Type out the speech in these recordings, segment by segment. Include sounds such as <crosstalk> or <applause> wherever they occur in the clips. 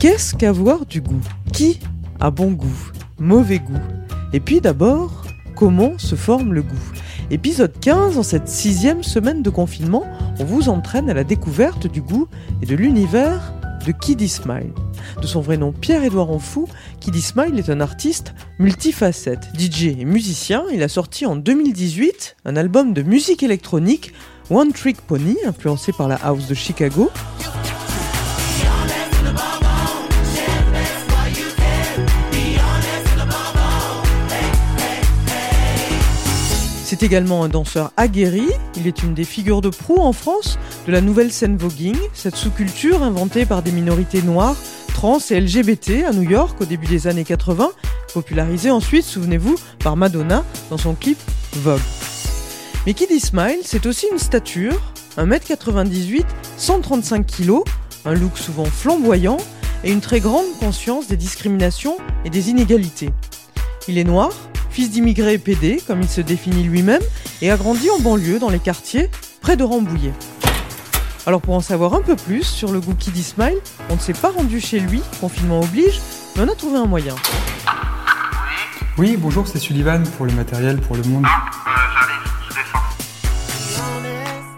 Qu'est-ce qu'avoir du goût? Qui a bon goût? Mauvais goût Et puis d'abord, comment se forme le goût? Épisode 15, en cette sixième semaine de confinement, on vous entraîne à la découverte du goût et de l'univers de Kid Smile. De son vrai nom Pierre-Édouard Enfou, Kid Smile est un artiste multifacette, DJ et musicien. Il a sorti en 2018 un album de musique électronique, One Trick Pony, influencé par la house de Chicago. C'est également un danseur aguerri. Il est une des figures de proue en France de la nouvelle scène voguing, cette sous-culture inventée par des minorités noires, trans et LGBT à New York au début des années 80, popularisée ensuite, souvenez-vous, par Madonna dans son clip Vogue. Mais dit Smile, c'est aussi une stature, 1m98, 135 kg, un look souvent flamboyant et une très grande conscience des discriminations et des inégalités. Il est noir, fils d'immigrés PD, comme il se définit lui-même, et a grandi en banlieue dans les quartiers près de Rambouillet. Alors pour en savoir un peu plus sur le goût Kid Smile, on ne s'est pas rendu chez lui, confinement oblige, mais on a trouvé un moyen. Oui, bonjour, c'est Sullivan pour le matériel, pour le monde.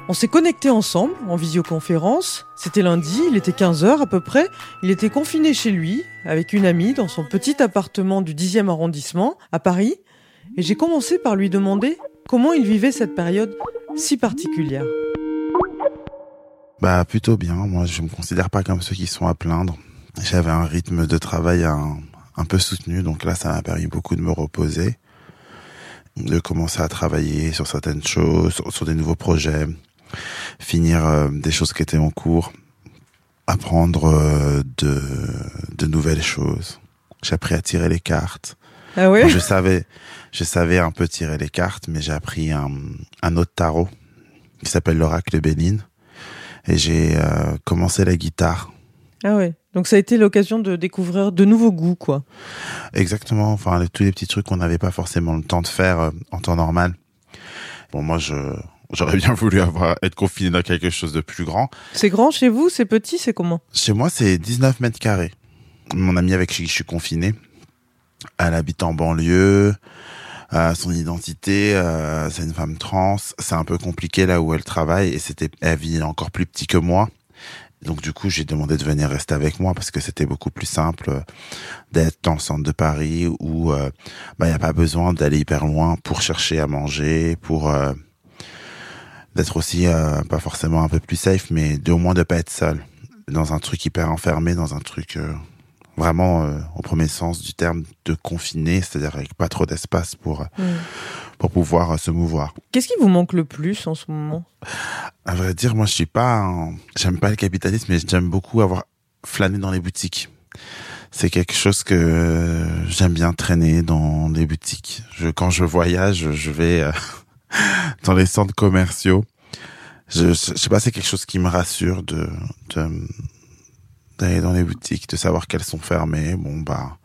On s'est connecté ensemble en visioconférence. C'était lundi, il était 15h à peu près. Il était confiné chez lui avec une amie dans son petit appartement du 10e arrondissement à Paris. Et j'ai commencé par lui demander comment il vivait cette période si particulière. Bah plutôt bien. Moi, je me considère pas comme ceux qui sont à plaindre. J'avais un rythme de travail un, un peu soutenu, donc là, ça m'a permis beaucoup de me reposer, de commencer à travailler sur certaines choses, sur, des nouveaux projets, finir euh, des choses qui étaient en cours, apprendre euh, de, de nouvelles choses. J'ai appris à tirer les cartes. Ah ouais? Enfin, je savais, je savais un peu tirer les cartes, mais j'ai appris un, un autre tarot qui s'appelle l'oracle Bénin. Et j'ai euh, commencé la guitare. Ah ouais. Donc ça a été l'occasion de découvrir de nouveaux goûts, quoi. Exactement. Enfin, les- tous les petits trucs qu'on n'avait pas forcément le temps de faire euh, en temps normal. Bon, moi, je j'aurais bien voulu avoir être confiné dans quelque chose de plus grand. C'est grand chez vous, c'est petit, c'est comment? Chez moi, c'est 19 mètres carrés. Mon amie avec qui je suis confiné, elle habite en banlieue. Euh, son identité, euh, c'est une femme trans. C'est un peu compliqué là où elle travaille et c'était, elle vit encore plus petit que moi. Donc du coup, j'ai demandé de venir rester avec moi parce que c'était beaucoup plus simple euh, d'être dans le centre de Paris où euh, bah y a pas besoin d'aller hyper loin pour chercher à manger, pour euh, d'être aussi euh, pas forcément un peu plus safe, mais de, au moins de pas être seul dans un truc hyper enfermé, dans un truc euh, vraiment euh, au premier sens du terme de confiné, c'est-à-dire avec pas trop d'espace pour euh, pour pouvoir euh, se mouvoir. Qu'est-ce qui vous manque le plus en ce moment? À vrai dire, moi je suis pas, un- j'aime pas le capitalisme, mais j'aime beaucoup avoir flâné dans les boutiques. C'est quelque chose que j'aime bien traîner dans les boutiques. Je, quand je voyage, je vais euh, <laughs> dans les centres commerciaux. Je, je sais pas, c'est quelque chose qui me rassure de, de d'aller dans les boutiques, de savoir qu'elles sont fermées. Bon bah,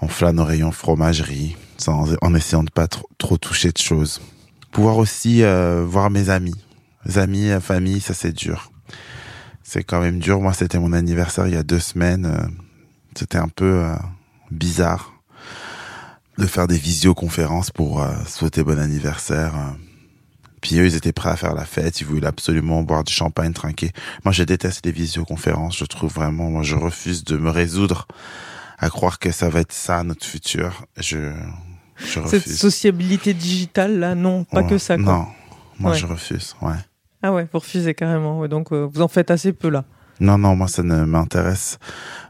on flâne au rayon fromagerie, sans, en essayant de pas trop, toucher de choses. Pouvoir aussi euh, voir mes amis, amis, famille, ça c'est dur. C'est quand même dur. Moi, c'était mon anniversaire il y a deux semaines. euh, C'était un peu euh, bizarre de faire des visioconférences pour souhaiter bon anniversaire. Puis eux, ils étaient prêts à faire la fête. Ils voulaient absolument boire du champagne, trinquer. Moi, je déteste les visioconférences. Je trouve vraiment, moi, je refuse de me résoudre à croire que ça va être ça notre futur. Je, je Cette refuse. sociabilité digitale, là, non, pas Ouais. que ça, quoi. Non, moi, Ouais. je refuse. Ouais. Ah ouais, vous refusez carrément. ouais, donc euh, vous en faites assez peu là. Non, non, moi, ça ne m'intéresse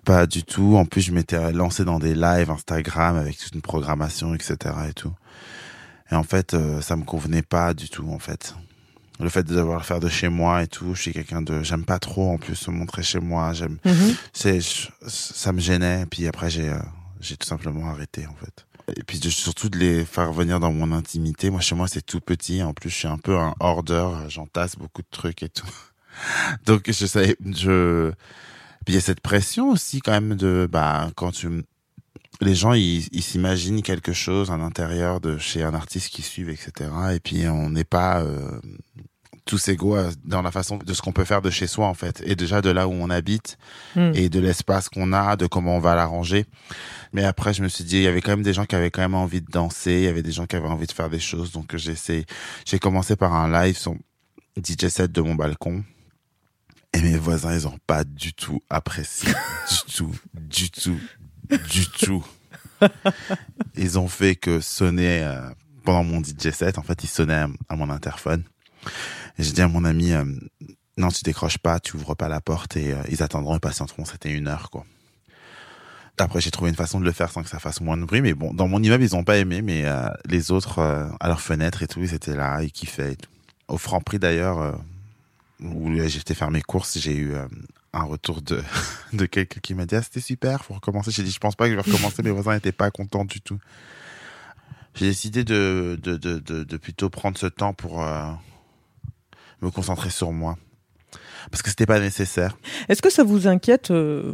pas du tout. En plus, je m'étais lancé dans des lives Instagram avec toute une programmation, etc. et tout. Et en fait, euh, ça me convenait pas du tout, en fait. le fait de devoir le faire de chez moi et tout. Je suis quelqu'un de, j'aime pas trop en plus se montrer chez moi. J'aime, Mhm. c'est, ça me gênait. Puis après, j'ai, euh, j'ai tout simplement arrêté en fait. Et puis de- surtout de les faire venir dans mon intimité. Moi, chez moi, c'est tout petit. En plus, je suis un peu un hoarder. J'entasse beaucoup de trucs et tout. <laughs> Donc, je savais, je. Puis il y a cette pression aussi quand même de, bah, quand tu, les gens ils ils s'imaginent quelque chose à l'intérieur de chez un artiste qui suivent, etc. Et puis on n'est pas euh, tous égaux à- dans la façon de ce qu'on peut faire de chez soi en fait, et déjà de là où on habite Mm. et de l'espace qu'on a, de comment on va l'arranger. Mais après, je me suis dit, il y avait quand même des gens qui avaient quand même envie de danser, il y avait des gens qui avaient envie de faire des choses. Donc j'ai essayé, j'ai commencé par un live sur DJ set de mon balcon. Et mes voisins, ils ont pas du tout apprécié. <laughs> du tout, du tout, du tout. <laughs> Ils ont fait que sonner euh, pendant mon DJ set. En fait, ils sonnaient à, à mon interphone. J'ai dit à mon ami, euh, non, tu décroches pas, tu ouvres pas la porte et euh, ils attendront et patienteront. C'était une heure, quoi. Après, j'ai trouvé une façon de le faire sans que ça fasse moins de bruit. Mais bon, dans mon immeuble, ils ont pas aimé, mais les autres, à leur fenêtre et tout, ils étaient là, ils kiffaient. Et tout. Au franc prix d'ailleurs, où j'étais faire mes courses, j'ai eu un retour de, <laughs> de quelqu'un qui m'a dit ah, c'était super, faut recommencer. J'ai dit je pense pas que je vais recommencer. Mes voisins n'étaient pas contents du tout. J'ai décidé de, de, de, de, de plutôt prendre ce temps pour euh, me concentrer sur moi. Parce que c'était pas nécessaire. Est-ce que ça vous inquiète euh,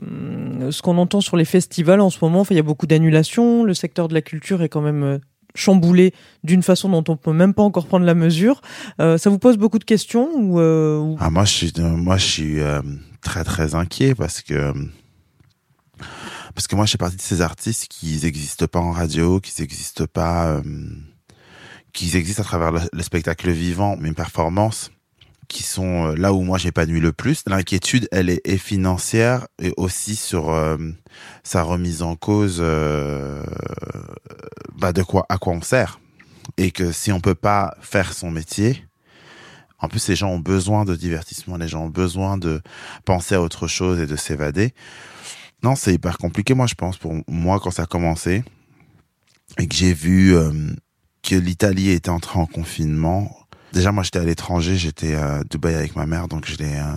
ce qu'on entend sur les festivals en ce moment? Enfin, Il y a beaucoup d'annulations, le secteur de la culture est quand même euh, chamboulé d'une façon dont on peut même pas encore prendre la mesure. Euh, ça vous pose beaucoup de questions ou, ou- Ah, moi, je suis, moi, je suis très, très inquiet parce que parce que moi, je fais partie de ces artistes qui n'existent pas en radio, qui n'existent pas, euh, qui existent à travers le, le spectacle vivant, mes performances, qui sont euh, là où moi j'épanouis le plus. L'inquiétude, elle est, financière et aussi sur euh, sa remise en cause, bah, de quoi, à quoi on sert, et que si on peut pas faire son métier. En plus, les gens ont besoin de divertissement, les gens ont besoin de penser à autre chose et de s'évader. Non, c'est hyper compliqué, moi, je pense, pour moi, quand ça a commencé, et que j'ai vu euh, que l'Italie était entrée en confinement. Déjà, moi, j'étais à l'étranger, j'étais à Dubaï avec ma mère, donc je l'ai euh,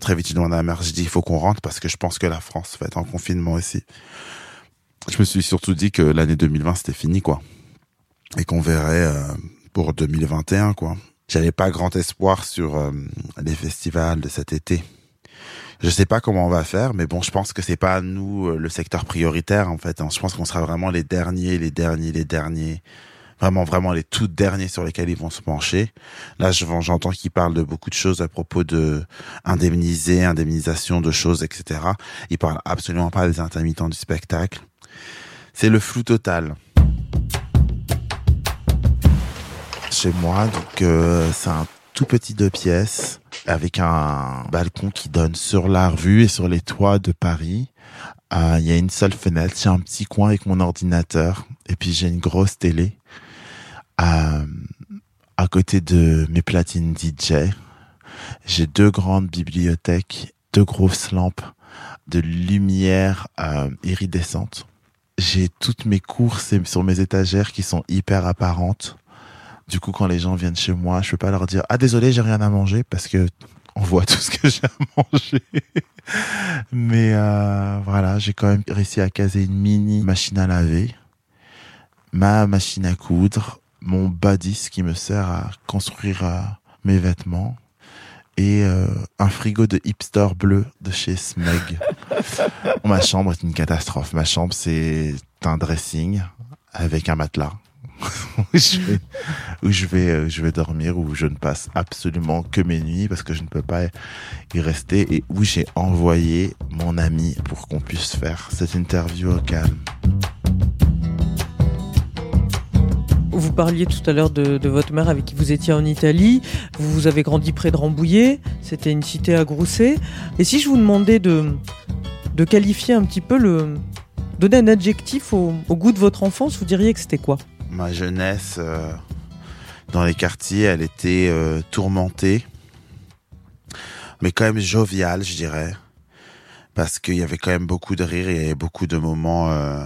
très vite demandé à ma mère, je dis, il faut qu'on rentre parce que je pense que la France va être en confinement aussi. Je me suis surtout dit que l'année 2020, c'était fini, quoi. Et qu'on verrait euh, pour 2021, quoi. J'avais pas grand espoir sur euh, les festivals de cet été. Je sais pas comment on va faire, mais bon, je pense que c'est pas à nous euh, le secteur prioritaire en fait. hein. Je pense qu'on sera vraiment les derniers, les derniers, les derniers, vraiment vraiment les tout derniers sur lesquels ils vont se pencher. Là, je- j'entends qu'ils parlent de beaucoup de choses à propos de indemniser, indemnisation de choses, etc. Ils parlent absolument pas des intermittents du spectacle. C'est le flou total. Chez moi. Donc euh, c'est un tout petit deux pièces avec un balcon qui donne sur la rue et sur les toits de Paris. Euh, Il y a une seule fenêtre, j'ai un petit coin avec mon ordinateur et puis j'ai une grosse télé Euh, à côté de mes platines DJ. J'ai deux grandes bibliothèques, deux grosses lampes de lumière euh, iridescente. J'ai toutes mes courses sur mes étagères qui sont hyper apparentes. Du coup, quand les gens viennent chez moi, je peux pas leur dire ah désolé, j'ai rien à manger parce que on voit tout ce que j'ai à manger. Mais euh, voilà, j'ai quand même réussi à caser une mini machine à laver, ma machine à coudre, mon badis qui me sert à construire euh, mes vêtements et euh, un frigo de hipster bleu de chez Smeg. <laughs> ma chambre est une catastrophe. Ma chambre, c'est un dressing avec un matelas <laughs> où je vais, où je vais, euh, je vais dormir, où je ne passe absolument que mes nuits parce que je ne peux pas y rester et où j'ai envoyé mon ami pour qu'on puisse faire cette interview au calme. Vous parliez tout à l'heure de, votre mère avec qui vous étiez en Italie. Vous, avez grandi près de Rambouillet. C'était une cité à Grousset. Et si je vous demandais de, qualifier un petit peu le. donner un adjectif au goût de votre enfance, vous diriez que c'était quoi? Ma jeunesse euh, dans les quartiers, elle était euh, tourmentée, mais quand même joviale, je dirais, parce qu'il y avait quand même beaucoup de rire et beaucoup de moments, euh,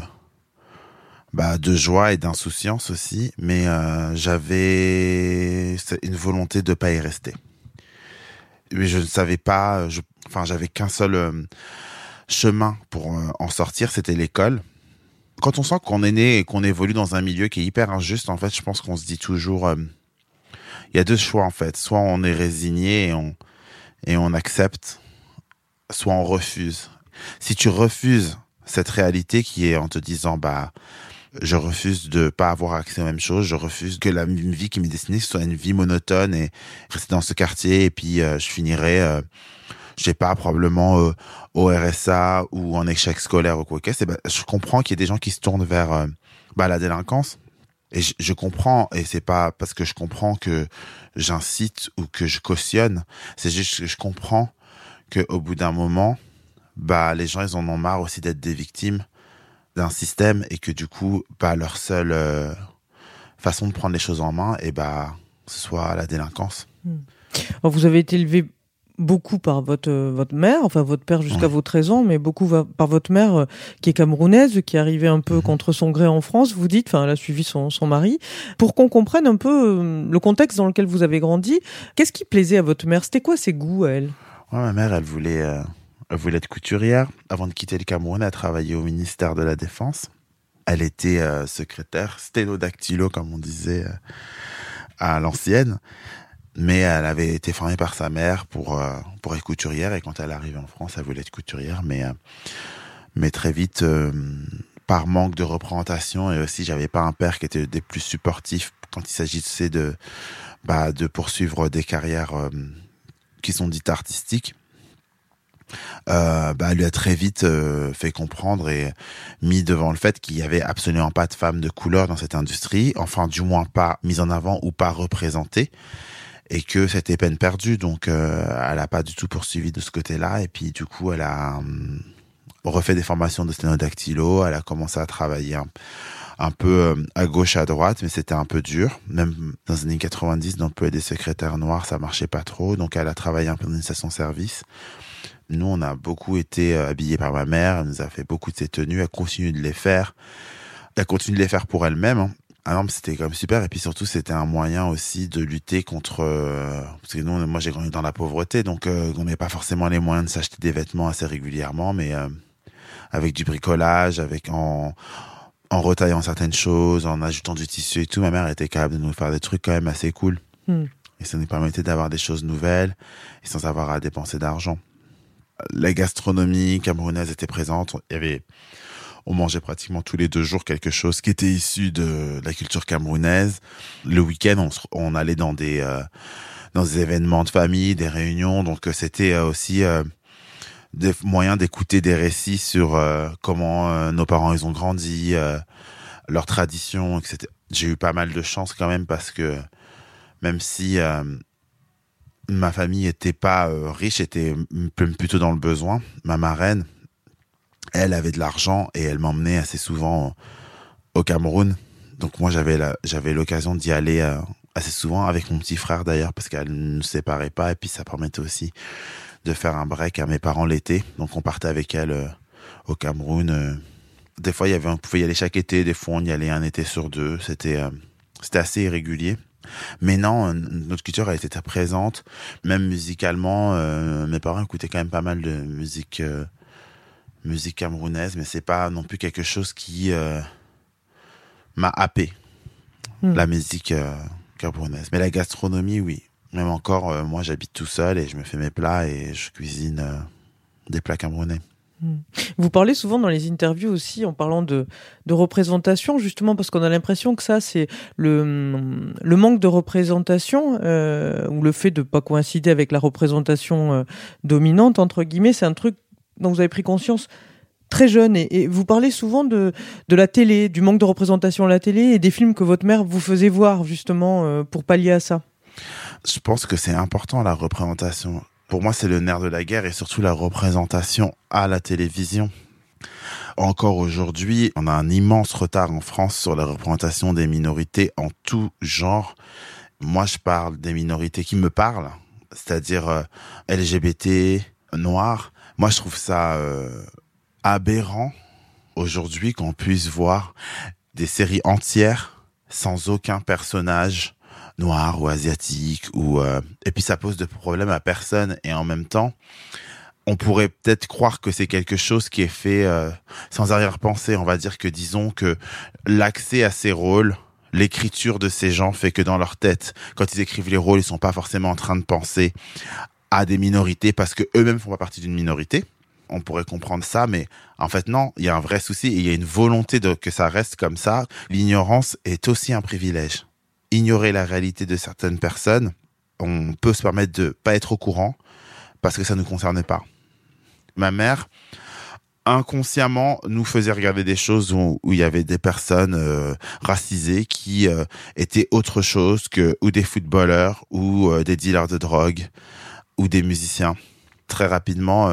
bah, de joie et d'insouciance aussi, mais euh, j'avais une volonté de pas y rester. Mais je ne savais pas, je, enfin, j'avais qu'un seul euh, chemin pour euh, en sortir, c'était l'école. Quand on sent qu'on est né et qu'on évolue dans un milieu qui est hyper injuste, en fait, je pense qu'on se dit toujours, euh, il y a deux choix en fait. Soit on est résigné et on accepte, soit on refuse. Si tu refuses cette réalité qui est en te disant, bah, je refuse de pas avoir accès aux mêmes choses, je refuse que la vie qui m'est destinée soit une vie monotone et rester dans ce quartier et puis euh, je finirai euh, je sais pas probablement euh, au RSA ou en échec scolaire ou quoi que c'est bah, je comprends qu'il y ait des gens qui se tournent vers euh, bah, la délinquance et je, comprends et c'est pas parce que je comprends que j'incite ou que je cautionne c'est juste que je comprends que au bout d'un moment bah les gens ils en ont marre aussi d'être des victimes d'un système et que du coup, bah, leur seule euh, façon de prendre les choses en main, et bah, ce soit la délinquance. Alors, vous avez été élevé beaucoup par votre euh, votre mère, enfin votre père jusqu'à Ouais. vos 13 ans, mais beaucoup par votre mère euh, qui est camerounaise, qui est arrivée un peu Mhm. contre son gré en France. Vous dites, enfin, elle a suivi son, son mari. Pour qu'on comprenne un peu euh, le contexte dans lequel vous avez grandi, qu'est-ce qui plaisait à votre mère? C'était quoi ses goûts à elle? Ouais, ma mère, elle voulait, euh, elle voulait être couturière. Avant de quitter le Cameroun, elle a travaillé au ministère de la Défense. Elle était secrétaire sténodactylo, comme on disait à l'ancienne. Mais elle avait été formée par sa mère pour, euh, pour être couturière. Et quand elle arrivait en France, elle voulait être couturière. Mais, euh, mais très vite, euh, par manque de représentation, et aussi, j'avais pas un père qui était des plus supportifs quand il s'agissait de, bah, de poursuivre des carrières euh, qui sont dites artistiques. Euh, bah, lui a très vite euh, fait comprendre et mis devant le fait qu'il y avait absolument pas de femmes de couleur dans cette industrie, enfin du moins pas mise en avant ou pas représentée, et que c'était peine perdue. Donc euh, elle a pas du tout poursuivi de ce côté-là, et puis du coup elle a hum, refait des formations de sténodactylo, elle a commencé à travailler un, peu euh, à gauche à droite, mais c'était un peu dur. Même dans les années 90, d'employer des secrétaires noirs, ça marchait pas trop, donc elle a travaillé un peu dans une station-service. Nous, on a beaucoup été euh, habillés par ma mère. Elle nous a fait beaucoup de ses tenues. Elle continue de les faire. Elle continue de les faire pour elle-même. hein. Ah non, mais c'était quand même super. Et puis surtout, c'était un moyen aussi de lutter contre. euh, parce que nous, moi, j'ai grandi dans la pauvreté, donc euh, on n'avait pas forcément les moyens de s'acheter des vêtements assez régulièrement, mais euh, avec du bricolage, avec en en retaillant certaines choses, en ajoutant du tissu et tout, ma mère était capable de nous faire des trucs quand même assez cool. Hmm. Et ça nous permettait d'avoir des choses nouvelles et sans avoir à dépenser d'argent la gastronomie camerounaise était présente. Il y avait, on mangeait pratiquement tous les deux jours quelque chose qui était issu de la culture camerounaise. Le week-end, on, allait dans des, euh, dans des événements de famille, des réunions. Donc, euh, c'était euh, aussi des moyens d'écouter des récits sur comment nos parents ils ont grandi, leurs traditions, etc. J'ai eu pas mal de chance quand même parce que même si ma famille était pas riche, était plutôt dans le besoin. Ma marraine, elle avait de l'argent et elle m'emmenait assez souvent au Cameroun. Donc moi j'avais j'avais l'occasion d'y aller euh, assez souvent avec mon petit frère d'ailleurs parce qu'elle ne nous séparait pas et puis ça permettait aussi de faire un break à mes parents l'été. Donc on partait avec elle euh, au Cameroun. euh. Des fois il y avait on pouvait y aller chaque été, des fois on y allait un été sur deux. C'était c'était assez irrégulier. Mais non, notre culture a été très présente, même musicalement. mes parents écoutaient quand même pas mal de musique, musique camerounaise, mais c'est pas non plus quelque chose qui euh, m'a happé Hmm. la musique euh, camerounaise. Mais la gastronomie, oui. Même encore, euh, moi, j'habite tout seul et je me fais mes plats et je cuisine des plats camerounais. Vous parlez souvent dans les interviews aussi en parlant de, de représentation, justement parce qu'on a l'impression que ça, c'est le, le manque de représentation ou le fait de pas coïncider avec la représentation dominante, entre guillemets, c'est un truc dont vous avez pris conscience très jeune. Et, vous parlez souvent de, de la télé, du manque de représentation à la télé et des films que votre mère vous faisait voir, justement, euh, pour pallier à ça. Je pense que c'est important la représentation. Pour moi, c'est le nerf de la guerre et surtout la représentation à la télévision. Encore aujourd'hui, on a un immense retard en France sur la représentation des minorités en tout genre. Moi, je parle des minorités qui me parlent, c'est-à-dire euh, LGBT, noirs. Moi, je trouve ça euh, aberrant aujourd'hui qu'on puisse voir des séries entières sans aucun personnage noir ou asiatique ou euh, et puis ça pose de problème à personne et en même temps on pourrait peut-être croire que c'est quelque chose qui est fait euh, sans arrière-pensée. On va dire que disons que l'accès à ces rôles, l'écriture de ces gens fait que dans leur tête, quand ils écrivent les rôles, ils sont pas forcément en train de penser à des minorités parce que eux-mêmes font pas partie d'une minorité. On pourrait comprendre ça, mais en fait non, il y a un vrai souci et il y a une volonté de que ça reste comme ça. L'ignorance est aussi un privilège. Ignorer la réalité de certaines personnes, on peut se permettre de pas être au courant parce que ça ne nous concerne pas ma mère inconsciemment nous faisait regarder des choses où, il y avait des personnes euh, racisées qui euh, étaient autre chose que ou des footballeurs ou euh, des dealers de drogue ou des musiciens. Très rapidement,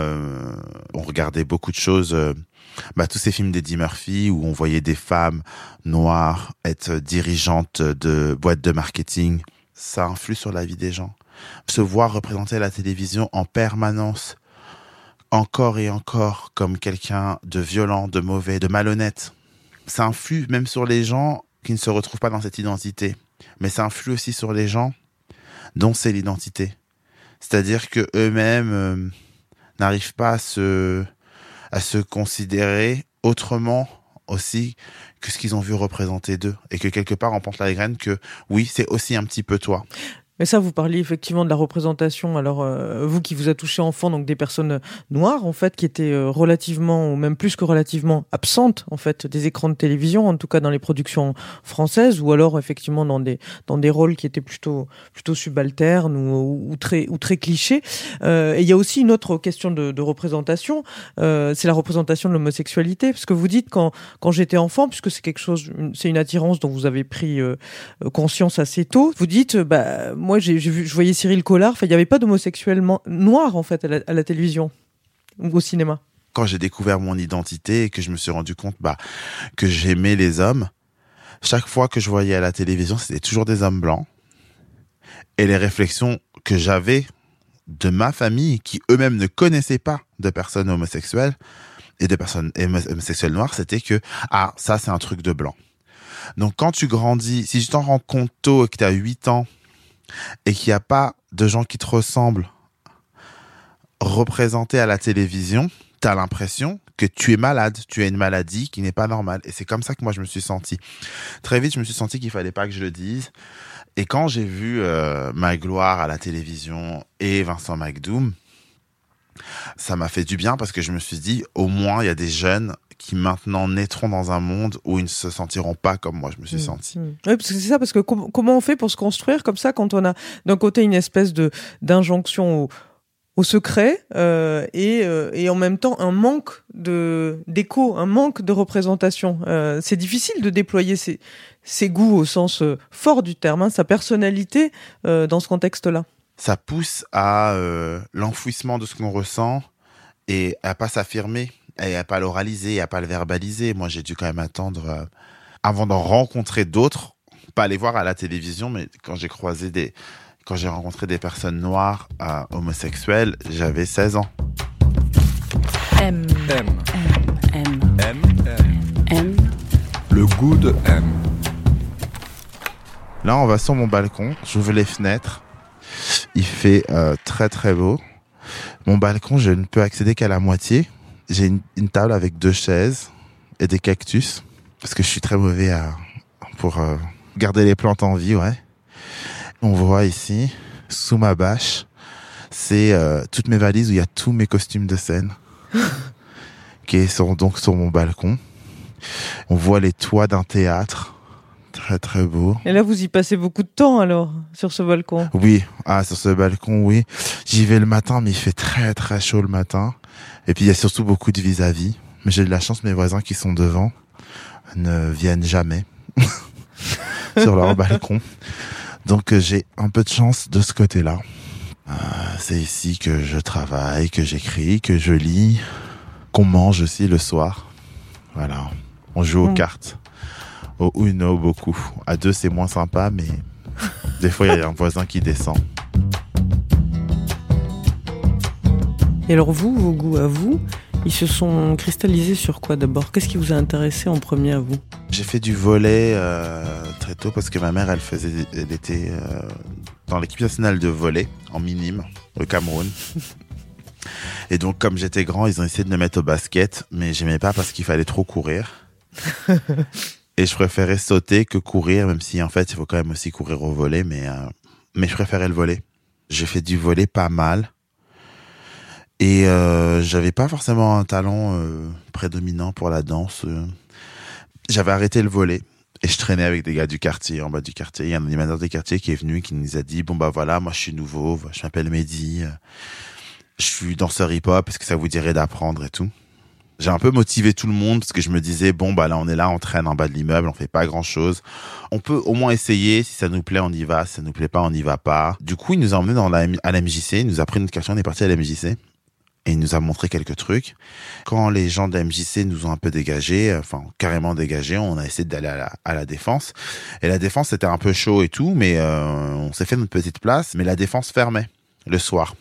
on regardait beaucoup de choses. Bah, tous ces films d'Eddie Murphy où on voyait des femmes noires être dirigeantes de boîtes de marketing, ça influe sur la vie des gens. Se voir représenter la télévision en permanence encore et encore comme quelqu'un de violent, de mauvais, de malhonnête. Ça influe même sur les gens qui ne se retrouvent pas dans cette identité. Mais ça influe aussi sur les gens dont c'est l'identité. C'est-à-dire que eux-mêmes euh, n'arrivent pas à se, à se considérer autrement aussi que ce qu'ils ont vu représenter d'eux. Et que quelque part, on pense la graine que oui, c'est aussi un petit peu toi. Mais ça, vous parliez effectivement de la représentation. Alors, euh, vous qui vous a touché enfant, donc des personnes noires, en fait, qui étaient euh, relativement, ou même plus que relativement absentes, en fait, des écrans de télévision, en tout cas dans les productions françaises, ou alors effectivement dans des dans des rôles qui étaient plutôt plutôt subalternes ou, ou très ou très clichés. Euh, et il y a aussi une autre question de, de représentation, euh, c'est la représentation de l'homosexualité, parce que vous dites quand quand j'étais enfant, puisque c'est quelque chose, c'est une attirance dont vous avez pris euh, conscience assez tôt. Vous dites, bah j'ai vu, je voyais Cyril Collard. il n'y avait pas d'homosexuel noir en fait à la, télévision ou au cinéma. Quand j'ai découvert mon identité et que je me suis rendu compte bah, que j'aimais les hommes, chaque fois que je voyais à la télévision, c'était toujours des hommes blancs. Et les réflexions que j'avais de ma famille, qui eux-mêmes ne connaissaient pas de personnes homosexuelles et de personnes homosexuelles noires, c'était que, ah, ça c'est un truc de blanc. Donc quand tu grandis, si tu t'en rends compte tôt et que tu as 8 ans et qu'il n'y a pas de gens qui te ressemblent représentés à la télévision, tu as l'impression que tu es malade, tu as une maladie qui n'est pas normale. Et c'est comme ça que moi je me suis senti. Très vite, je me suis senti qu'il fallait pas que je le dise. Et quand j'ai vu euh, Magloire à la télévision et Vincent McDoom, ça m'a fait du bien parce que je me suis dit, au moins, il y a des jeunes qui maintenant naîtront dans un monde où ils ne se sentiront pas comme moi je me suis mmh, senti. Mmh. Oui, parce que c'est ça, parce que comment on fait pour se construire comme ça quand on a d'un côté une espèce de d'injonction au, au, secret euh, et, euh, et en même temps un manque de d'écho, un manque de représentation. Euh, c'est difficile de déployer ses, ses goûts au sens fort du terme, hein, sa personnalité dans ce contexte-là. Ça pousse à l'enfouissement de ce qu'on ressent et à pas s'affirmer et à pas l'oraliser, à pas le verbaliser. Moi, j'ai dû quand même attendre euh, avant d'en rencontrer d'autres, pas les voir à la télévision, mais quand j'ai croisé des, quand j'ai rencontré des personnes noires euh, homosexuelles, j'avais 16 ans. M. M. M. M. M. Le goût de M. Là, on va sur mon balcon. J'ouvre les fenêtres. Il fait euh, très très beau. Mon balcon, je ne peux accéder qu'à la moitié j'ai une, table avec deux chaises et des cactus parce que je suis très mauvais à, pour euh, garder les plantes en vie, ouais. On voit ici, sous ma bâche, c'est euh, toutes mes valises où il y a tous mes costumes de scène <laughs> qui sont donc sur mon balcon. On voit les toits d'un théâtre. Très très beau. Et là, vous y passez beaucoup de temps alors sur ce balcon? Oui, ah sur ce balcon, oui. J'y vais le matin, mais il fait très très chaud le matin. Et puis il y a surtout beaucoup de vis-à-vis. Mais j'ai de la chance, mes voisins qui sont devant ne viennent jamais <laughs> sur leur balcon. Donc euh, j'ai un peu de chance de ce côté-là. Euh, c'est ici que je travaille, que j'écris, que je lis, qu'on mange aussi le soir. Voilà. On joue aux mm. cartes. Au Uno beaucoup. À deux c'est moins sympa, mais <laughs> des fois il y a un voisin qui descend. Et alors vous, vos goûts à vous, ils se sont cristallisés sur quoi d'abord? Qu'est-ce qui vous a intéressé en premier à vous? J'ai fait du volet euh, très tôt parce que ma mère, elle faisait, elle était euh, dans l'équipe nationale de volet en minime au Cameroun. <laughs> Et donc, comme j'étais grand, ils ont essayé de me mettre au basket, mais j'aimais pas parce qu'il fallait trop courir. <laughs> Et je préférais sauter que courir, même si en fait, il faut quand même aussi courir au volet, mais euh, mais je préférais le volet. J'ai fait du volet pas mal. Et euh, j'avais pas forcément un talent euh, prédominant pour la danse. euh. J'avais arrêté le volet et je traînais avec des gars du quartier, en bas du quartier. Il y a un animateur du quartier qui est venu, qui nous a dit bon bah voilà, moi je suis nouveau, je m'appelle Mehdi, euh, je suis danseur hip-hop, est-ce que ça vous dirait d'apprendre et tout? J'ai un peu motivé tout le monde parce que je me disais bon bah là on est là, on traîne en bas de l'immeuble, on fait pas grand chose. On peut au moins essayer, si ça nous plaît on y va, si ça nous plaît pas on n'y va pas. Du coup il nous a emmenés dans la, à la MJC, il nous a pris notre quartier, on est parti à la MJC et il nous a montré quelques trucs. Quand les gens de nous ont un peu dégagés, euh, enfin carrément dégagés, on a essayé d'aller à la, à la défense. Et la défense c'était un peu chaud et tout, mais euh, on s'est fait notre petite place. Mais la défense fermait le soir.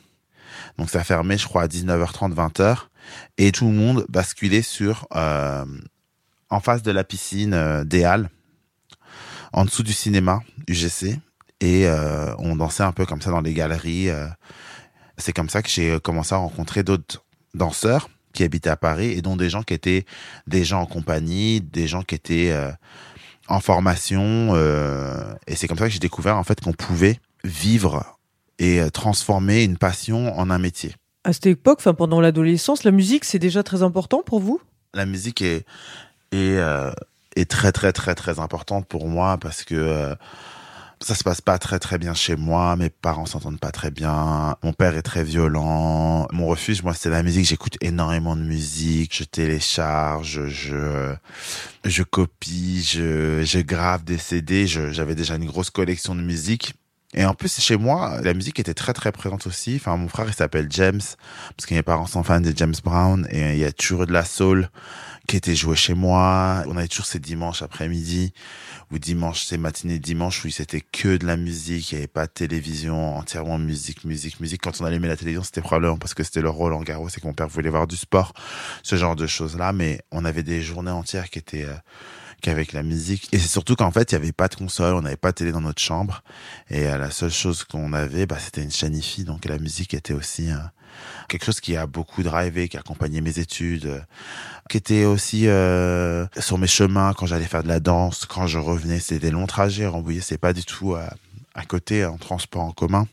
Donc ça fermait, je crois, à 19h30, 20h. Et tout le monde basculait sur, euh, en face de la piscine euh, des Halles, en dessous du cinéma UGC. Et euh, on dansait un peu comme ça dans les galeries. Euh. C'est comme ça que j'ai commencé à rencontrer d'autres danseurs qui habitaient à Paris et dont des gens qui étaient des gens en compagnie, des gens qui étaient euh, en formation. euh, et c'est comme ça que j'ai découvert en fait qu'on pouvait vivre et euh, transformer une passion en un métier. À cette époque, enfin pendant l'adolescence, la musique c'est déjà très important pour vous? La musique est est, euh, est très très très très importante pour moi parce que euh, ça se passe pas très très bien chez moi, mes parents s'entendent pas très bien, mon père est très violent. Mon refuge, moi, c'est la musique. J'écoute énormément de musique, je télécharge, je je copie, je je grave des CD. J'avais déjà une grosse collection de musique. Et en plus, chez moi, la musique était très très présente aussi. Enfin, mon frère, il s'appelle James, parce que mes parents sont fans de James Brown, et il y a toujours de la soul qui était jouée chez moi. On avait toujours ces dimanches après-midi, ou dimanche, ces matinées dimanche où c'était que de la musique, il n'y avait pas de télévision, entièrement musique, musique, musique. Quand on allumait la télévision, c'était probablement parce que c'était le rôle en Garros et que mon père voulait voir du sport, ce genre de choses-là, mais on avait des journées entières qui étaient... euh, qu'avec la musique. Et c'est surtout qu'en fait, il n'y avait pas de console, on n'avait pas de télé dans notre chambre. Et euh, la seule chose qu'on avait, bah, c'était une chaîne. Donc la musique était aussi euh, quelque chose qui a beaucoup drivé, qui a accompagné mes études, euh, qui était aussi euh, sur mes chemins quand j'allais faire de la danse, quand je revenais. C'était des longs trajets. Rambouillet, c'est pas du tout à, à côté, en transport en commun.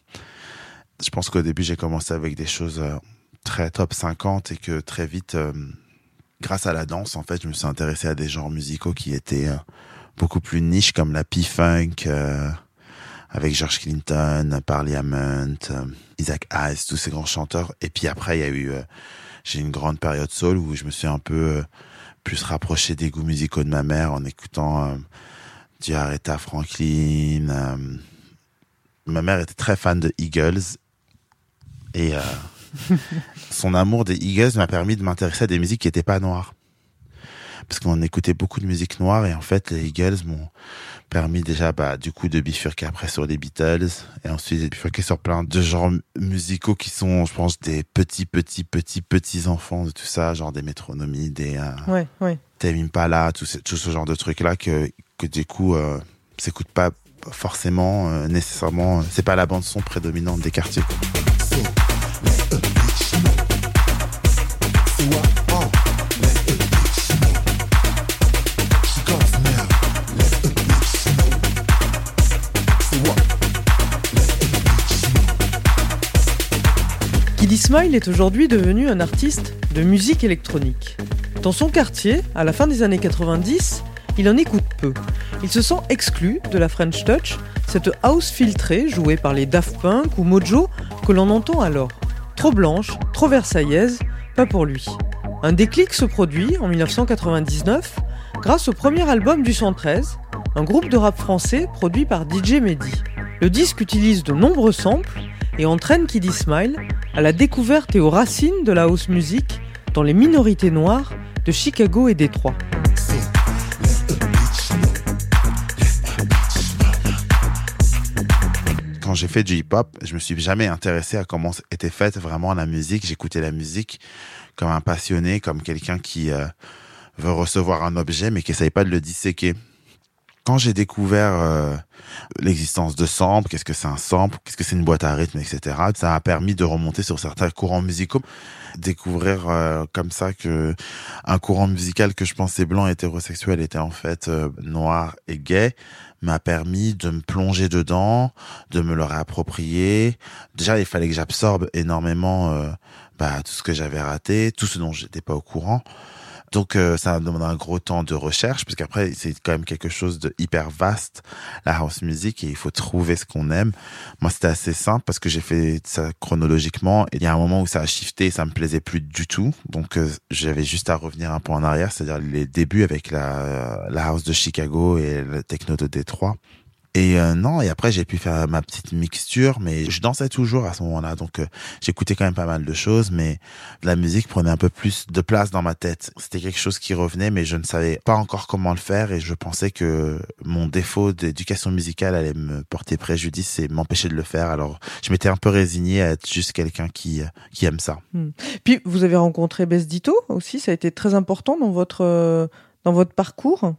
Je pense qu'au début, j'ai commencé avec des choses euh, très top 50 et que très vite... euh, grâce à la danse, en fait, je me suis intéressé à des genres musicaux qui étaient euh, beaucoup plus niches, comme la P-Funk, euh, avec George Clinton, Parliament, euh, Isaac Hayes, tous ces grands chanteurs. Et puis après, il y a eu, euh, j'ai une grande période soul où je me suis un peu euh, plus rapproché des goûts musicaux de ma mère en écoutant du Aretha Franklin. ma mère était très fan de Eagles et <laughs> son amour des Eagles m'a permis de m'intéresser à des musiques qui n'étaient pas noires. Parce qu'on écoutait beaucoup de musique noire et en fait les Eagles m'ont permis déjà bah, du coup de bifurquer après sur les Beatles et ensuite de bifurquer sur plein de genres musicaux qui sont je pense des petits petits petits petits enfants de tout ça genre des métronomies des euh, Ouais, ouais. Tame Impala tout ce, tout ce genre de trucs là que que du coup euh, s'écoute pas forcément euh, nécessairement. C'est pas la bande son prédominante des quartiers Kid Smile est aujourd'hui devenu un artiste de musique électronique. Dans son quartier, à la fin des années 90, il en écoute peu. Il se sent exclu de la French Touch, cette house filtrée jouée par les Daft Punk ou Mojo que l'on entend alors. Trop blanche, trop versaillaise, pas pour lui. Un déclic se produit en 1999 grâce au premier album du 113, un groupe de rap français produit par DJ Mehdi. Le disque utilise de nombreux samples et entraîne Kiddy Smile à la découverte et aux racines de la house music dans les minorités noires de Chicago et Détroit. quand j'ai fait du hip-hop, je me suis jamais intéressé à comment était faite vraiment la musique. J'écoutais la musique comme un passionné, comme quelqu'un qui euh, veut recevoir un objet mais qui essaye pas de le disséquer. Quand j'ai découvert euh, l'existence de sample, qu'est-ce que c'est un sample, qu'est-ce que c'est une boîte à rythme, etc., ça a permis de remonter sur certains courants musicaux, découvrir euh, comme ça que un courant musical que je pensais blanc et hétérosexuel était en fait euh, noir et gay m'a permis de me plonger dedans, de me le réapproprier. Déjà, il fallait que j'absorbe énormément bah, tout ce que j'avais raté, tout ce dont j'étais pas au courant. Donc euh, ça demande un gros temps de recherche, parce qu'après c'est quand même quelque chose de hyper vaste, la house music, et il faut trouver ce qu'on aime. Moi c'était assez simple parce que j'ai fait ça chronologiquement, et il y a un moment où ça a shifté, et ça me plaisait plus du tout, donc euh, j'avais juste à revenir un peu en arrière, c'est-à-dire les débuts avec la, la house de Chicago et le techno de Détroit. Et euh, non, et après j'ai pu faire ma petite mixture, mais je dansais toujours à ce moment-là, donc euh, j'écoutais quand même pas mal de choses, mais la musique prenait un peu plus de place dans ma tête. C'était quelque chose qui revenait, mais je ne savais pas encore comment le faire, et je pensais que mon défaut d'éducation musicale allait me porter préjudice et m'empêcher de le faire. Alors je m'étais un peu résigné à être juste quelqu'un qui qui aime ça. Hmm. Puis vous avez rencontré Bess Dito aussi, ça a été très important dans votre euh, dans votre parcours.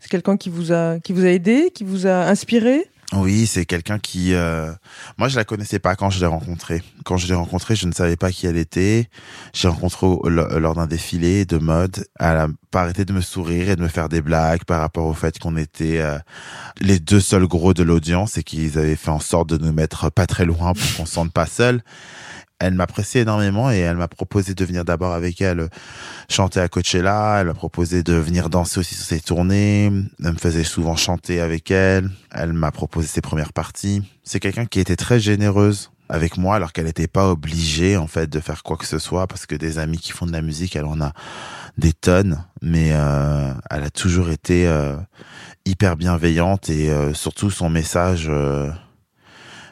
C'est quelqu'un qui vous a qui vous a aidé, qui vous a inspiré? Oui, c'est quelqu'un qui, euh... moi, je la connaissais pas quand je l'ai rencontrée. Quand je l'ai rencontrée, je ne savais pas qui elle était. J'ai rencontré lors d'un défilé de mode. Elle a pas arrêté de me sourire et de me faire des blagues par rapport au fait qu'on était euh, les deux seuls gros de l'audience et qu'ils avaient fait en sorte de nous mettre pas très loin pour qu'on se sente pas seul elle m'appréciait énormément et elle m'a proposé de venir d'abord avec elle euh, chanter à Coachella. Elle m'a proposé de venir danser aussi sur ses tournées. Elle me faisait souvent chanter avec elle. Elle m'a proposé ses premières parties. C'est quelqu'un qui était très généreuse avec moi alors qu'elle n'était pas obligée en fait de faire quoi que ce soit parce que des amis qui font de la musique, elle en a des tonnes, mais euh, elle a toujours été euh, hyper bienveillante et surtout son message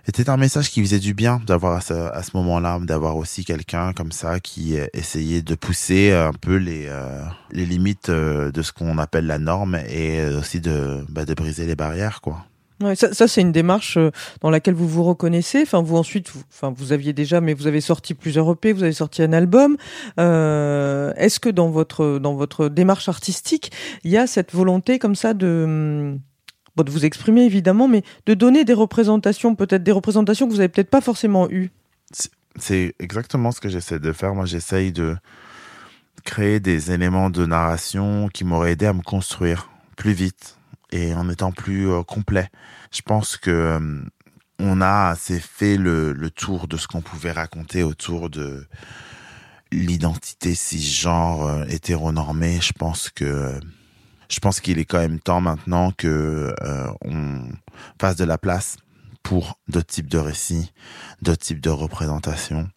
c'était un message qui faisait du bien d'avoir à ce, moment-là, d'avoir aussi quelqu'un comme ça qui essayait de pousser un peu les, euh, limites euh, de ce qu'on appelle la norme et aussi de, bah, de briser les barrières, quoi. Ça, c'est une démarche euh, dans laquelle vous vous reconnaissez. Enfin, vous ensuite, vous, enfin, vous aviez déjà, mais vous avez sorti plusieurs EP, vous avez sorti un album. Euh, Est-ce que dans votre dans votre démarche artistique, il y a cette volonté comme ça de de vous exprimer évidemment, mais de donner des représentations, peut-être des représentations que vous avez peut-être pas forcément eues. C'est exactement ce que j'essaie de faire. Moi, j'essaye de créer des éléments de narration qui m'auraient aidé à me construire plus vite et en étant plus euh, complet. Je pense que euh, on a assez fait le, tour de ce qu'on pouvait raconter autour de l'identité cisgenre euh, hétéronormée. Je pense que je pense qu'il est quand même temps maintenant que euh, on fasse de la place pour d'autres types de récits, d'autres types de représentations,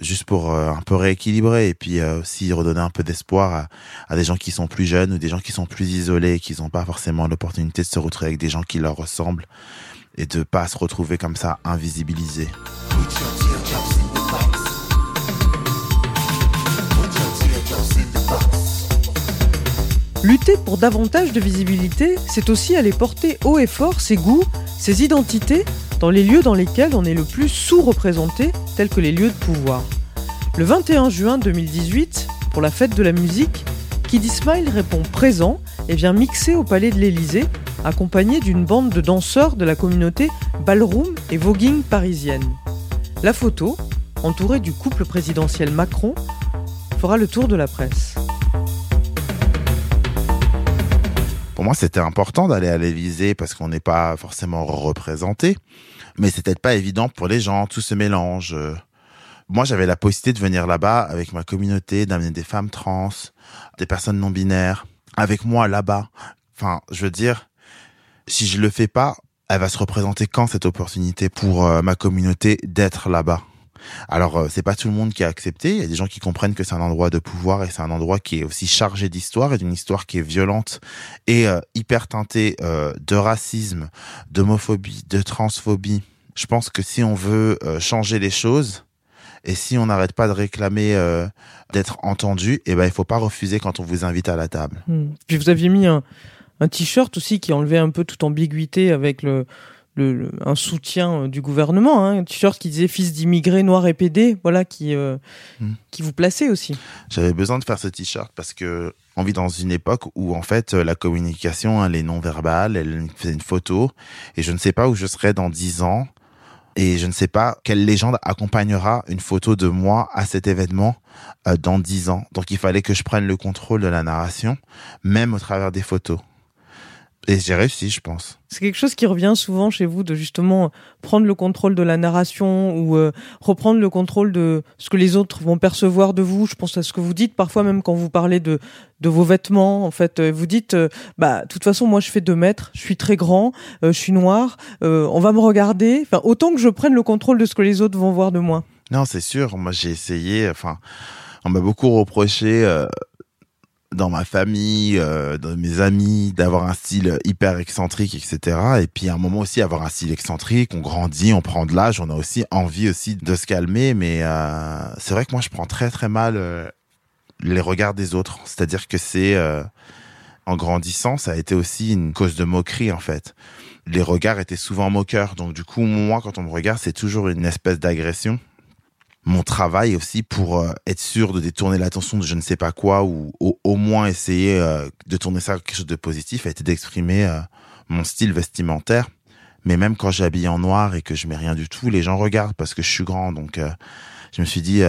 juste pour euh, un peu rééquilibrer et puis euh, aussi redonner un peu d'espoir à, à, des gens qui sont plus jeunes ou des gens qui sont plus isolés, qui n'ont pas forcément l'opportunité de se retrouver avec des gens qui leur ressemblent et de pas se retrouver comme ça invisibilisés. Lutter pour davantage de visibilité, c'est aussi aller porter haut et fort ses goûts, ses identités, dans les lieux dans lesquels on est le plus sous-représenté, tels que les lieux de pouvoir. Le 21 juin 2018, pour la fête de la musique, Kid Smile répond présent et vient mixer au Palais de l'Élysée, accompagné d'une bande de danseurs de la communauté ballroom et voguing parisienne. La photo, entourée du couple présidentiel Macron, fera le tour de la presse. Pour moi, c'était important d'aller à l'Élysée parce qu'on n'est pas forcément représenté. Mais c'était pas évident pour les gens, tout se mélange. Moi, j'avais la possibilité de venir là-bas avec ma communauté, d'amener des femmes trans, des personnes non binaires, avec moi là-bas. Enfin, je veux dire, si je le fais pas, elle va se représenter quand cette opportunité pour euh, ma communauté d'être là-bas? Alors, euh, c'est pas tout le monde qui a accepté. Il y a des gens qui comprennent que c'est un endroit de pouvoir et c'est un endroit qui est aussi chargé d'histoire et d'une histoire qui est violente et euh, hyper teintée euh, de racisme, d'homophobie, de transphobie. Je pense que si on veut changer les choses, et si on n'arrête pas de réclamer d'être entendu, eh ben il faut pas refuser quand on vous invite à la table. Hmm. Puis vous aviez mis un, un t-shirt aussi qui enlevait un peu toute ambiguïté avec le le, un soutien du gouvernement. Hein. Un t-shirt qui disait fils d'immigrés noirs et PD, voilà, qui, hmm. qui vous plaçait aussi. J'avais besoin de faire ce t-shirt parce que on vit dans une époque où en fait la communication elle est non verbale, elle fait une photo et je ne sais pas où je serai dans dix ans et je ne sais pas quelle légende accompagnera une photo de moi à cet événement euh, dans dix ans. Donc il fallait que je prenne le contrôle de la narration, même au travers des photos. Et j'ai réussi, je pense. C'est quelque chose qui revient souvent chez vous, de justement prendre le contrôle de la narration ou euh, reprendre le contrôle de ce que les autres vont percevoir de vous. Je pense à ce que vous dites parfois, même quand vous parlez de, de vos vêtements. En fait, euh, vous dites, euh, bah, de toute façon, moi, je fais deux mètres, je suis très grand, je suis noir, on va me regarder. Enfin, autant que je prenne le contrôle de ce que les autres vont voir de moi. Non, c'est sûr. Moi, j'ai essayé. Enfin, on m'a beaucoup reproché dans ma famille, euh, dans mes amis, d'avoir un style hyper excentrique, etc. Et puis à un moment aussi avoir un style excentrique, on grandit, on prend de l'âge, on a aussi envie aussi de se calmer. Mais euh, c'est vrai que moi je prends très très mal euh, les regards des autres. C'est-à-dire que c'est en grandissant, ça a été aussi une cause de moquerie en fait. Les regards étaient souvent moqueurs, donc du coup moi quand on me regarde, c'est toujours une espèce d'agression mon travail aussi pour euh, être sûr de détourner l'attention de je ne sais pas quoi ou au, moins essayer euh, de tourner ça quelque chose de positif a été d'exprimer euh, mon style vestimentaire. Mais même quand j'habille en noir et que je mets rien du tout, les gens regardent parce que je suis grand. Donc je me suis dit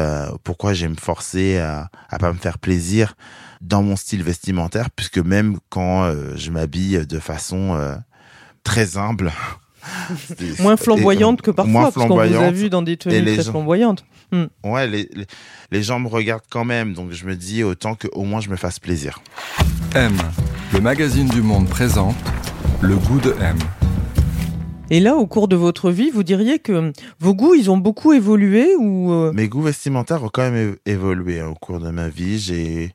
pourquoi j'ai me forcer à, à pas me faire plaisir dans mon style vestimentaire puisque même quand je m'habille de façon très humble moins flamboyante que parfois, parce qu'on vous a vu dans des tenues très flamboyantes. Hmm. Ouais, les, les, gens me regardent quand même, donc je me dis autant qu'au moins je me fasse plaisir. M, le magazine du monde présente le goût de M. Et là, au cours de votre vie, vous diriez que vos goûts, ils ont beaucoup évolué ou euh, Mes goûts vestimentaires ont quand même évolué hein, au cours de ma vie. J'ai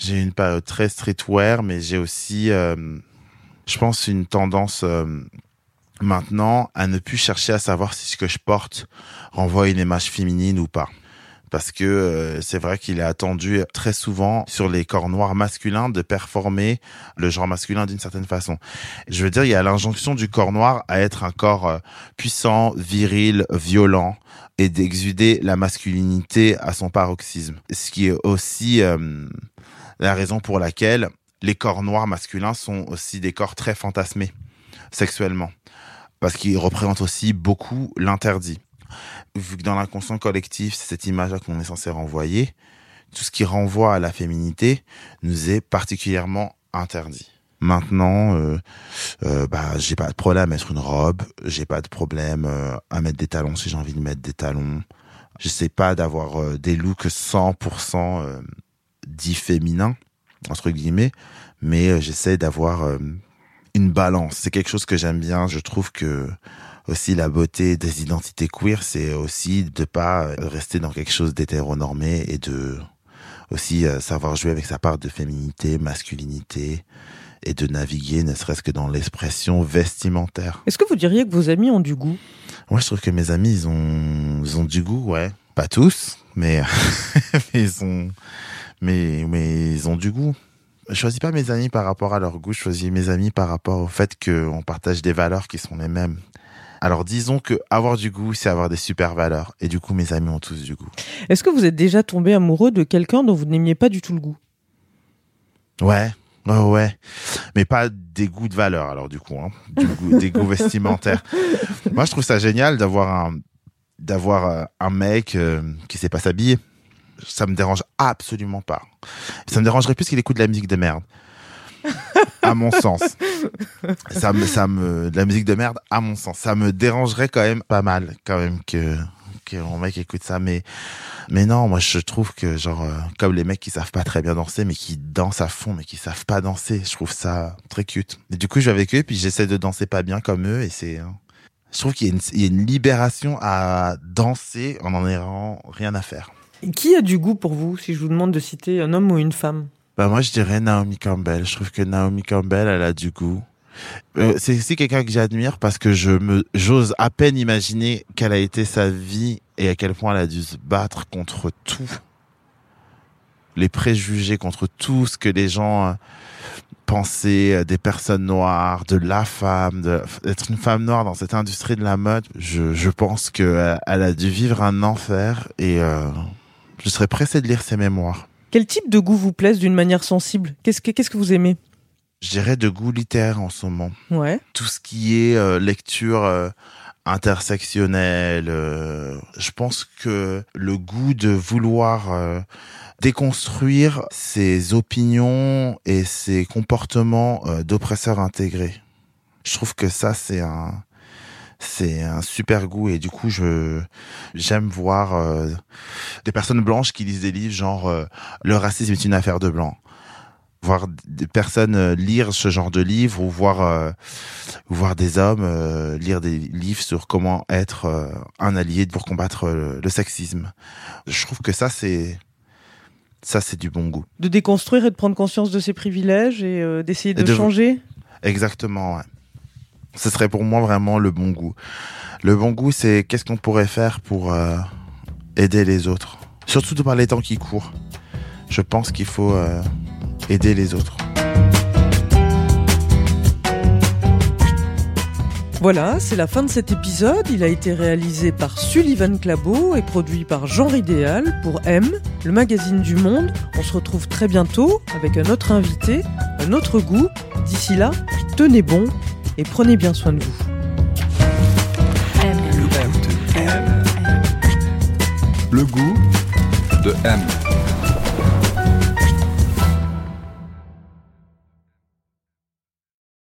j'ai une période très streetwear, mais j'ai aussi, euh, je pense, une tendance euh, maintenant à ne plus chercher à savoir si ce que je porte renvoie une image féminine ou pas. Parce que euh, c'est vrai qu'il est attendu très souvent sur les corps noirs masculins de performer le genre masculin d'une certaine façon. Je veux dire, il y a l'injonction du corps noir à être un corps euh, puissant, viril, violent et d'exuder la masculinité à son paroxysme. Ce qui est aussi euh, la raison pour laquelle les corps noirs masculins sont aussi des corps très fantasmés sexuellement parce qu'il représente aussi beaucoup l'interdit. Vu que dans l'inconscient collectif, c'est cette image-là qu'on est censé renvoyer, tout ce qui renvoie à la féminité nous est particulièrement interdit. Maintenant, euh, euh, bah, j'ai pas de problème à mettre une robe, j'ai pas de problème euh, à mettre des talons si j'ai envie de mettre des talons. J'essaie pas d'avoir euh, des looks 100% euh, dits féminins entre guillemets, mais j'essaie d'avoir une balance. C'est quelque chose que j'aime bien. Je trouve que aussi la beauté des identités queer, c'est aussi de pas rester dans quelque chose d'hétéronormé et de aussi euh, savoir jouer avec sa part de féminité, masculinité et de naviguer ne serait-ce que dans l'expression vestimentaire. Est-ce que vous diriez que vos amis ont du goût? Moi, je trouve que mes amis, ils ont, ils ont du goût, ouais. Pas tous, mais, <laughs> mais ils ont, mais, mais ils ont du goût je choisis pas mes amis par rapport à leur goût, je choisis mes amis par rapport au fait qu'on partage des valeurs qui sont les mêmes. Alors disons que avoir du goût, c'est avoir des super valeurs. Et du coup, mes amis ont tous du goût. Est-ce que vous êtes déjà tombé amoureux de quelqu'un dont vous n'aimiez pas du tout le goût? Ouais, ouais, ouais. Mais pas des goûts de valeur, alors du coup, hein. des goûts vestimentaires. <laughs> Moi, je trouve ça génial d'avoir un, d'avoir euh, un mec euh, qui sait pas s'habiller ça me dérange absolument pas. Ça me dérangerait plus qu'il écoute de la musique de merde. <laughs> à mon sens. Ça me, ça me, de la musique de merde, à mon sens. Ça me dérangerait quand même pas mal, quand même, que, que mon mec écoute ça. Mais, mais non, moi, je trouve que, genre, euh, comme les mecs qui savent pas très bien danser, mais qui dansent à fond, mais qui savent pas danser, je trouve ça très cute. Et du coup, je vais avec eux, puis j'essaie de danser pas bien comme eux, et c'est, hein. je trouve qu'il y, y, a une libération à danser en en ayant rien à faire. Qui a du goût pour vous, si je vous demande de citer un homme ou une femme? Bah moi je dirais Naomi Campbell. Je trouve que Naomi Campbell, elle a du goût. Euh, c'est aussi quelqu'un que j'admire parce que je me j'ose à peine imaginer quelle a été sa vie et à quel point elle a dû se battre contre tout les préjugés, contre tout ce que les gens euh, pensaient euh, des personnes noires, de la femme, d'être une femme noire dans cette industrie de la mode. Je, je pense qu'elle elle a dû vivre un enfer et euh, je serais pressé de lire ses mémoires. Quel type de goût vous plaise d'une manière sensible? Qu'est-ce que, qu'est-ce que vous aimez? Je dirais de goût littéraire en ce moment. Ouais. Tout ce qui est euh, lecture euh, intersectionnelle. euh, je pense que le goût de vouloir déconstruire ses opinions et ses comportements d'oppresseurs intégrés. Je trouve que ça c'est un c'est un super goût et du coup je j'aime voir euh, des personnes blanches qui lisent des livres genre euh, le racisme est une affaire de blancs voir des personnes euh, lire ce genre de livres ou voir euh, voir des hommes euh, lire des livres sur comment être euh, un allié pour combattre le sexisme. Je trouve que ça c'est ça c'est du bon goût. De déconstruire et de prendre conscience de ses privilèges et euh, d'essayer de, de- changer? Exactement. Ouais. Ce serait pour moi vraiment le bon goût. Le bon goût c'est qu'est-ce qu'on pourrait faire pour euh, aider les autres. Surtout par les temps qui courent. Je pense qu'il faut euh, aider les autres. Voilà, c'est la fin de cet épisode. Il a été réalisé par Sullivan Clabot et produit par Genre Idéal pour M, le magazine du Monde. On se retrouve très bientôt avec un autre invité, un autre goût. D'ici là, tenez bon et prenez bien soin de vous. Le goût de M.